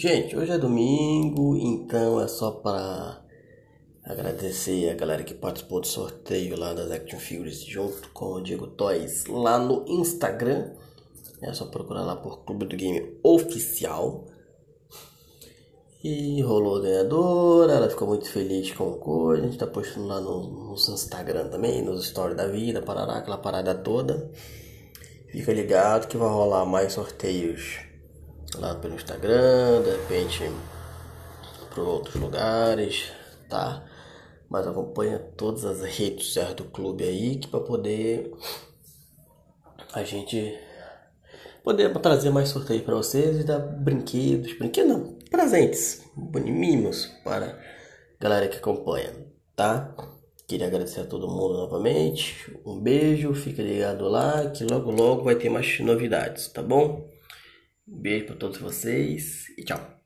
Gente, hoje é domingo, então é só para agradecer a galera que participou do sorteio lá das Action Figures junto com o Diego Toys lá no Instagram. É só procurar lá por Clube do Game Oficial. E rolou a ganhadora, ela ficou muito feliz com o coisa. A gente tá postando lá no, Instagram também, nos stories da vida, parará, aquela parada toda. Fica ligado que vai rolar mais sorteios lá pelo Instagram, de repente para outros lugares, tá? Mas acompanha todas as redes sociais do clube aí que para poder a gente poder trazer mais sorteio para vocês e dar brinquedos, brinquedos não, presentes, mimos para galera que acompanha, tá? Queria agradecer a todo mundo novamente. Um beijo, fica ligado lá que logo logo vai ter mais novidades, tá bom? Um beijo para todos vocês e tchau.